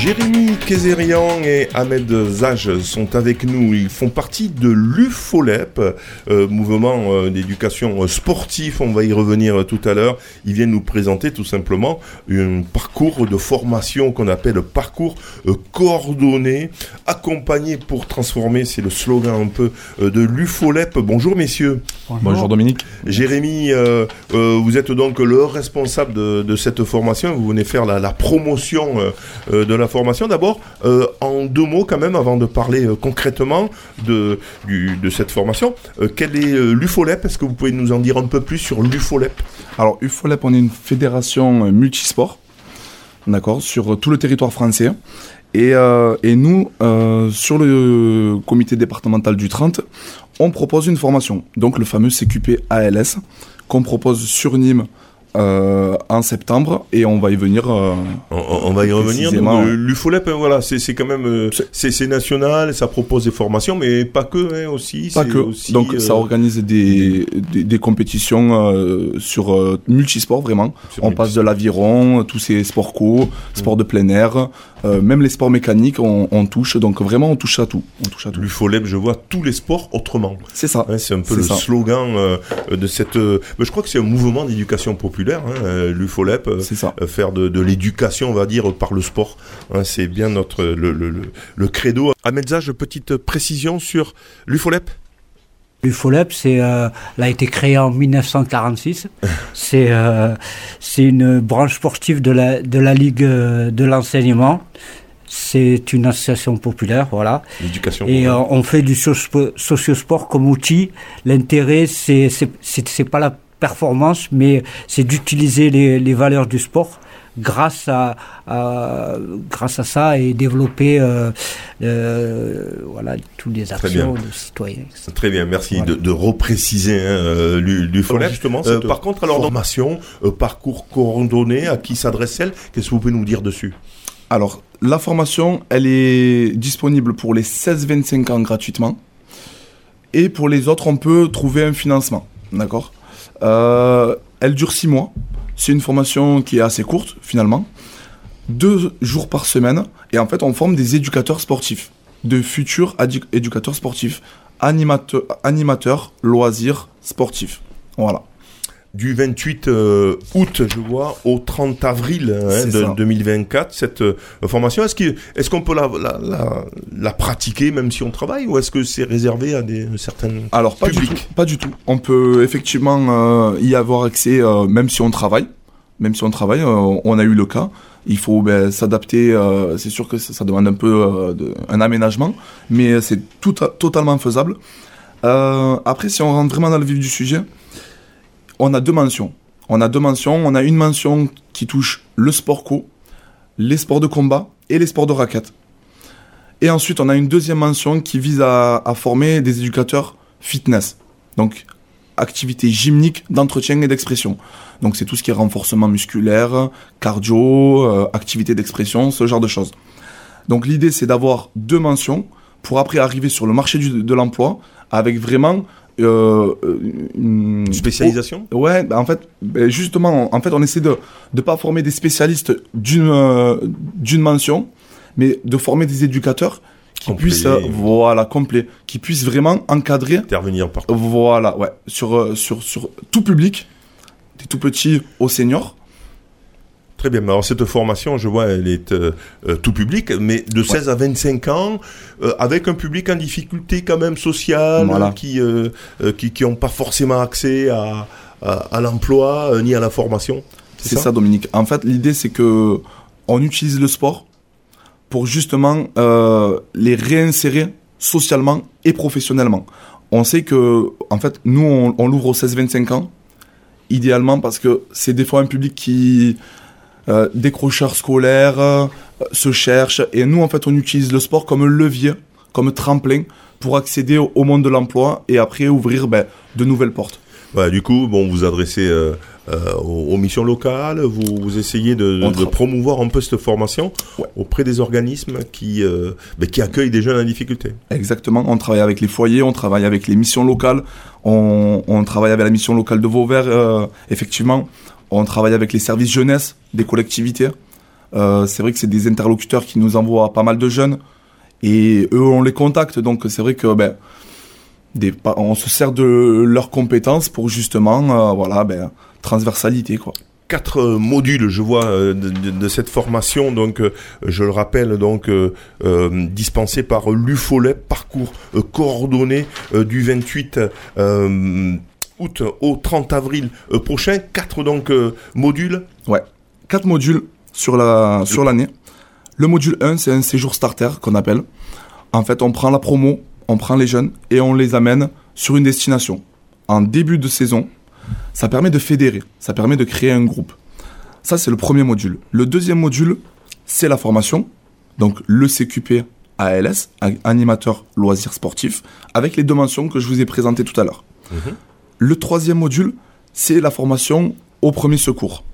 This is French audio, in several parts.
Jérémy Kézérian et Ahmed Zaj sont avec nous. Ils font partie de l'UFOLEP, euh, mouvement euh, d'éducation sportif. On va y revenir tout à l'heure. Ils viennent nous présenter tout simplement un parcours de formation qu'on appelle parcours euh, coordonné, accompagné pour transformer. C'est le slogan un peu euh, de l'UFOLEP. Bonjour messieurs. Bonjour, Dominique. Jérémy, euh, euh, vous êtes donc le responsable de, de cette formation. Vous venez faire la, la promotion euh, euh, de la formation. D'abord, euh, en deux mots quand même, avant de parler euh, concrètement de, cette formation, euh, quel est euh, l'UFOLEP? Est-ce que vous pouvez nous en dire un peu plus sur l'UFOLEP? Alors, UFOLEP, on est une fédération multisport, d'accord, sur tout le territoire français. Et, et nous, sur le comité départemental du 30, on propose une formation, donc le fameux CQP ALS, qu'on propose sur Nîmes euh, en septembre, et on va y venir. euh, on, va y revenir. Euh, L'UFOLEP, hein, voilà, c'est quand même, euh, c'est national, ça propose des formations, mais pas que, hein, aussi. Pas que. aussi, Donc, euh, ça organise des, des, des compétitions euh, sur euh, multisport, vraiment. sur On passe de l'aviron, tous ces sports co, sports de plein air, euh, même les sports mécaniques, on, on touche. Donc, vraiment, on touche à tout. On touche à tout. L'UFOLEP, je vois tous les sports autrement. C'est ça. Ouais, c'est un peu le ça. slogan euh, de cette. euh, mais je crois que c'est un mouvement d'éducation populaire, hein, euh, l'UFOLEP. euh, C'est ça. euh, faire de, de l'éducation, on va dire, par le sport. Hein, c'est bien notre le, le, le, le credo. Ahmedzage, petite précision sur l'UFOLEP. L'UFOLEP, c'est, euh, elle a été créée en 1946. c'est, euh, c'est une branche sportive de la, de la Ligue de l'enseignement. C'est une association populaire, voilà. L'éducation. Et populaire. euh, on fait du socio- sociosport comme outil. L'intérêt, c'est, c'est pas la performance, mais c'est d'utiliser les, les valeurs du sport grâce à, à- grâce à ça et développer euh, euh, voilà toutes les actions bien. de citoyens. Très bien, merci Voilà. de, de repréciser hein, euh, l'U- l'UFOLEP. Justement, Euh, par contre, alors, formation, euh, parcours coordonné, à qui s'adresse-t-elle Qu'est-ce que vous pouvez nous dire dessus? Alors, la formation, elle est disponible pour les 16-25 ans gratuitement. Et pour les autres, on peut trouver un financement. D'accord? Elle dure 6 mois. C'est une formation qui est assez courte, finalement. Deux jours par semaine. Et en fait, on forme des éducateurs sportifs. De futurs éducateurs sportifs. Animateurs, animateurs loisirs, sportifs. Voilà. Du 28 euh, août, je vois, au 30 avril hein, de ça. 2024, cette euh, formation. Est-ce qu'on peut la, la, la, la pratiquer même si on travaille ou est-ce que c'est réservé à des certaines... Alors, pas Public. du tout. Pas du tout. On peut effectivement euh, y avoir accès euh, même si on travaille. Même si on travaille, euh, on a eu le cas. Il faut ben, s'adapter. euh, c'est sûr que ça, ça demande un peu euh, de- un aménagement, mais c'est tout, totalement faisable. Euh, après, si on rentre vraiment dans le vif du sujet, on a deux mentions. On a deux mentions. On a une mention qui touche le sport co, les sports de combat et les sports de raquette. Et ensuite, on a une deuxième mention qui vise à, former des éducateurs fitness. Donc, activité gymnique, d'entretien et d'expression. Donc, c'est tout ce qui est renforcement musculaire, cardio, euh, activité d'expression, ce genre de choses. Donc, l'idée, c'est d'avoir deux mentions pour après arriver sur le marché de l'emploi avec vraiment euh, une Spécialisation Ouais, bah, en fait, bah, justement, en fait, on essaie de ne pas former des spécialistes d'une euh, d'une mention, mais de former des éducateurs qui Complet. puissent, euh, voilà, complet, qui puissent vraiment encadrer, Intervenir par... voilà, ouais, sur, euh, sur, sur tout public, des tout petits aux seniors. Très bien, alors cette formation, je vois, elle est euh, euh, tout public, mais de 16 à 25 ans, euh, avec un public en difficulté quand même sociale, Voilà. qui euh, qui qui ont pas forcément accès à, à, à l'emploi ni à la formation. C'est ça, Dominique. En fait, l'idée, c'est que on utilise le sport pour justement les réinsérer socialement et professionnellement. On sait que, en fait, nous, on, on l'ouvre aux 16-25 ans, idéalement parce que c'est des fois un public qui euh, décrocheur scolaire, euh, se cherche, et nous, en fait, on utilise le sport comme levier, comme tremplin pour accéder au, au monde de l'emploi et après ouvrir ben, de nouvelles portes. Ouais, du coup, bon, vous adressez euh, euh, aux, aux missions locales, vous, vous essayez de, promouvoir un peu cette formation Ouais. auprès des organismes qui, euh, ben, qui accueillent des jeunes en difficulté. Exactement, on travaille avec les foyers, on travaille avec les missions locales, on, on travaille avec la mission locale de Vauvert, effectivement, on travaille avec les services jeunesse des collectivités. Euh, c'est vrai que c'est des interlocuteurs qui nous envoient pas mal de jeunes et eux on les contacte, donc c'est vrai que ben, on se sert de leurs compétences pour justement, euh, voilà, ben, transversalité quoi. quatre euh, modules, je vois, de, cette formation. Donc, je le rappelle, donc dispensé par l'UFOLEP, parcours coordonné du 28 euh, août au 30 avril euh, prochain. Quatre donc euh, modules. quatre modules sur la sur l'année. Le module 1, c'est un séjour starter qu'on appelle. En fait, on prend la promo, on prend les jeunes et on les amène sur une destination. En début de saison, ça permet de fédérer, ça permet de créer un groupe. Ça, c'est le premier module. Le deuxième module, c'est la formation. Donc, le CQP ALS, animateur loisirs sportifs, avec les deux mentions que je vous ai présentées tout à l'heure. Mhm. Le troisième module, c'est la formation au premier secours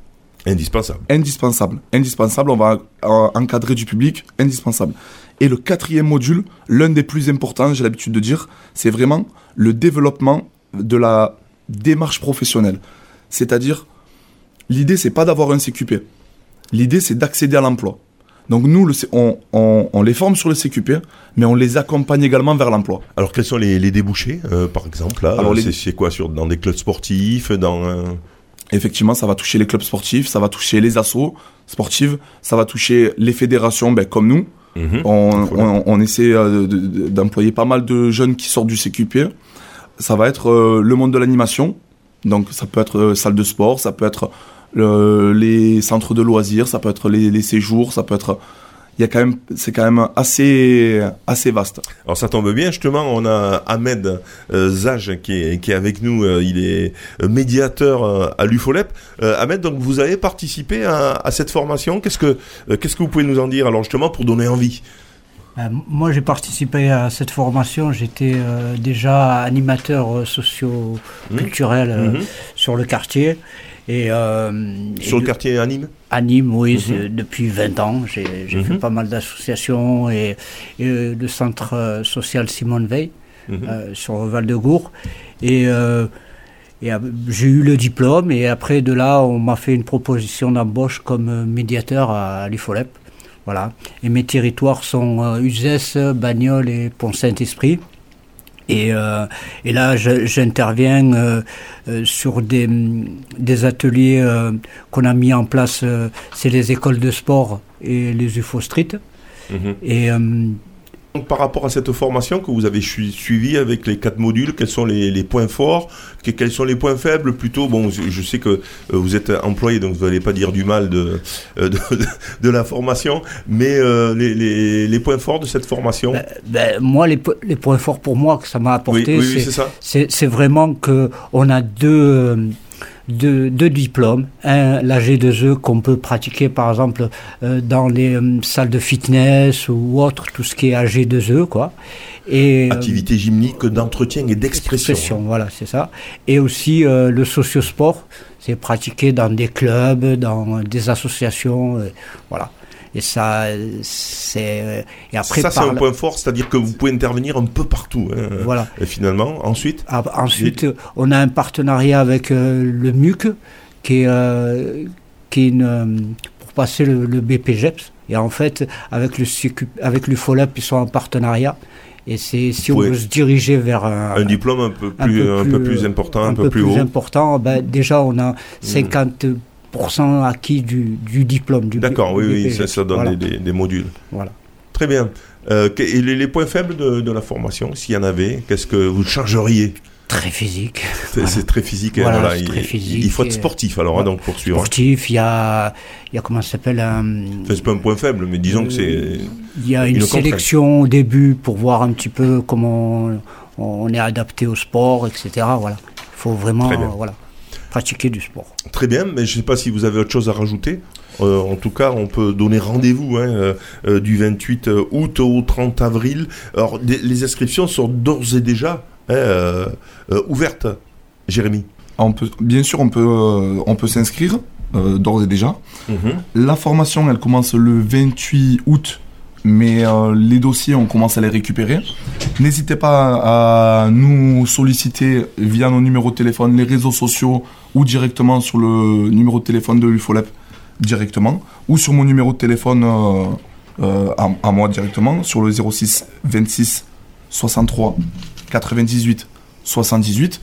Indispensable. indispensable. Indispensable, on va encadrer du public, indispensable. Et le quatrième module, l'un des plus importants, j'ai l'habitude de dire, c'est vraiment le développement de la démarche professionnelle. C'est-à-dire, l'idée, c'est pas d'avoir un CQP. L'idée, c'est d'accéder à l'emploi. Donc nous, on, on- on les forme sur le CQP, mais on les accompagne également vers l'emploi. Alors, quels sont les, les débouchés, euh, par exemple là? Alors, les- c'est, quoi sur dans des clubs sportifs, dans euh, Effectivement, ça va toucher les clubs sportifs, ça va toucher les assos sportives, ça va toucher les fédérations ben, comme nous. mhm. On, on, on essaie euh, de- de- d'employer pas mal de jeunes qui sortent du CQP. Ça va être euh, le monde de l'animation. Donc ça peut être euh, salle de sport, ça peut être le- les centres de loisirs, ça peut être les, séjours, ça peut être. Il y a quand même, c'est quand même assez assez vaste. Alors ça tombe bien, justement, on a Ahmed euh, Zaj qui est, avec nous, euh, il est médiateur euh, à l'UFOLEP. Ahmed, donc vous avez participé à, à cette formation, qu'est-ce que, qu'est-ce que vous pouvez nous en dire, alors justement, pour donner envie? Moi, j'ai participé à cette formation. J'étais euh, déjà animateur euh, socio-culturel euh, Mhm. sur le quartier. Et, euh, Sur et le de- quartier à Nîmes à Nîmes, oui, c'est- depuis 20 ans. J'ai fait pas mal d'associations et, et, euh, le centre social Simone Veil sur Val-de-Gour. Et, et j'ai eu le diplôme et après de là, on m'a fait une proposition d'embauche comme médiateur à, l'IFOLEP. Voilà. Et mes territoires sont euh, Uzès, Bagnoles et Pont-Saint-Esprit. Et, euh, et là, j'interviens euh, euh, sur des, des ateliers qu'on a mis en place. c'est les écoles de sport et les UFO Street. Mhm. Et Donc, par rapport à cette formation que vous avez su- suivie avec les quatre modules, quels sont les, les points forts, que- quels sont les points faibles plutôt? Bon, je, je sais que euh, vous êtes employé, donc vous n'allez pas dire du mal de, euh, de, de la formation, mais euh, les, les, les points forts de cette formation? Ben, ben, moi, les, po- les points forts pour moi que ça m'a apporté, oui, oui, c'est c'est ça. c'est c'est vraiment que on a deux, deux, deux diplômes. Un, la G2E qu'on peut pratiquer par exemple euh, dans les euh, salles de fitness ou autre, tout ce qui est AG2E quoi. Et, euh, Activité gymnique d'entretien et d'expression. expression, voilà, c'est ça. Et aussi euh, le sociosport, c'est pratiqué dans des clubs, dans des associations, voilà. Et ça, c'est euh, et après ça, c'est un point fort, c'est-à-dire que vous pouvez intervenir un peu partout. hein. voilà. Et finalement, ensuite, Ah, Ensuite, euh, on a un partenariat avec euh, le MUC, qui est, euh, qui est une, euh, pour passer le, le BPGEPS. Et en fait, avec le CQ avec l'UFOLAP, ils sont en partenariat. Et c'est si on veut se diriger vers un, un diplôme un peu un plus, peu un peu plus euh, important, un, peu, plus haut. important, ben, déjà on a 50% acquis du, du diplôme. Du D'accord, oui, oui, ça, ça donne Voilà. des, des- modules. Voilà. Très bien. Euh, et les, les points faibles de, de la formation, s'il y en avait, qu'est-ce que vous changeriez Très physique. C'est Voilà. très physique. hein, Voilà, voilà, c'est il, très physique il faut être sportif alors, hein, donc pour suivre. Sportif, il y a, il y a comment ça s'appelle un, Enfin, c'est pas un point faible, mais disons que c'est. Il y a une, Une sélection au début pour voir un petit peu comment on, on est adapté au sport, etc. Voilà. Il faut vraiment Très bien. euh, voilà, pratiquer du sport. Très bien, mais je ne sais pas si vous avez autre chose à rajouter. Euh, en tout cas, on peut donner rendez-vous hein, euh, euh, du 28 août au 30 avril. Alors, des- les inscriptions sont d'ores et déjà hein, euh, euh, ouvertes, Jérémy. on peut, bien sûr, on peut, euh, on peut s'inscrire euh, d'ores et déjà. Mhm. La formation, elle commence le 28 août, mais euh, les dossiers, on commence à les récupérer. N'hésitez pas à nous solliciter via nos numéros de téléphone, les réseaux sociaux ou directement sur le numéro de téléphone de l'UFOLEP directement ou sur mon numéro de téléphone euh, euh, à, à moi directement sur le 06 26 63 98 78.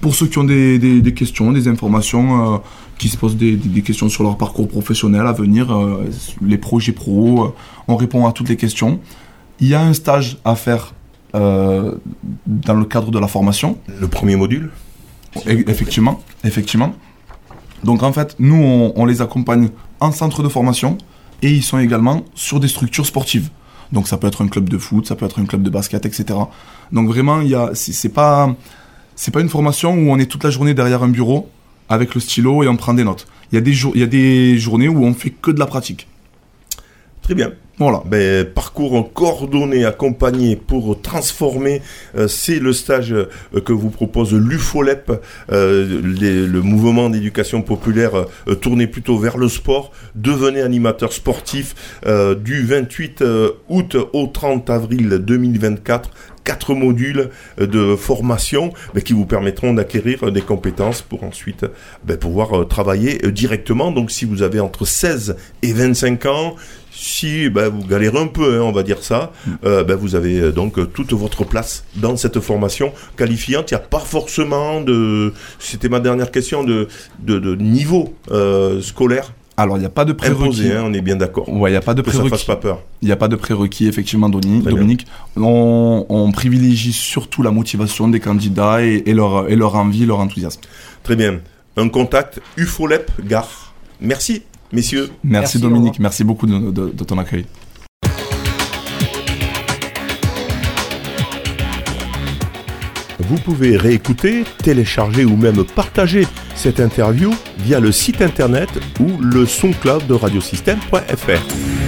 Pour ceux qui ont des, des- des questions, des informations, euh, qui se posent des, questions sur leur parcours professionnel à venir, euh, les projets pro, euh, on répond à toutes les questions. Il y a un stage à faire dans le cadre de la formation. Le premier module E- Effectivement, effectivement. Donc en fait, nous, on, on les accompagne en centre de formation et ils sont également sur des structures sportives. Donc ça peut être un club de foot, ça peut être un club de basket, etc. Donc vraiment, il y a, c'est pas, c'est pas une formation où on est toute la journée derrière un bureau avec le stylo et on prend des notes. Il y a des jours, il y a des journées où on fait que de la pratique. Très bien. Voilà. Ben, parcours coordonné, accompagné pour transformer, euh, c'est le stage euh, que vous propose l'UFOLEP, euh, les- le mouvement d'éducation populaire tourné plutôt vers le sport. Devenez animateur sportif du 28 euh, août au 30 avril 2024 quatre modules euh, de formation qui vous permettront d'acquérir euh, des compétences pour ensuite ben, pouvoir euh, travailler euh, directement. Donc si vous avez entre 16 et 25 ans, si ben, vous galérez un peu, hein, on va dire ça, euh, ben, vous avez euh, donc euh, toute votre place dans cette formation qualifiante. Il n'y a pas forcément de, c'était ma dernière question, de, de, niveau euh, scolaire Alors il n'y a pas de prérequis. imposé, hein, on est bien d'accord. Ouais, il n'y a pas de Que ça fasse prérequis. pas peur. Il n'y a pas de prérequis, effectivement, bien. Dominique. On, on privilégie surtout la motivation des candidats et, et leur, et leur envie, leur enthousiasme. Très bien. Un contact UFOLEP Gare. Merci, messieurs. Merci, Dominique, merci beaucoup de- de- de ton accueil. Vous pouvez réécouter, télécharger ou même partager cette interview via le site internet ou le SoundCloud de radiosystème.fr.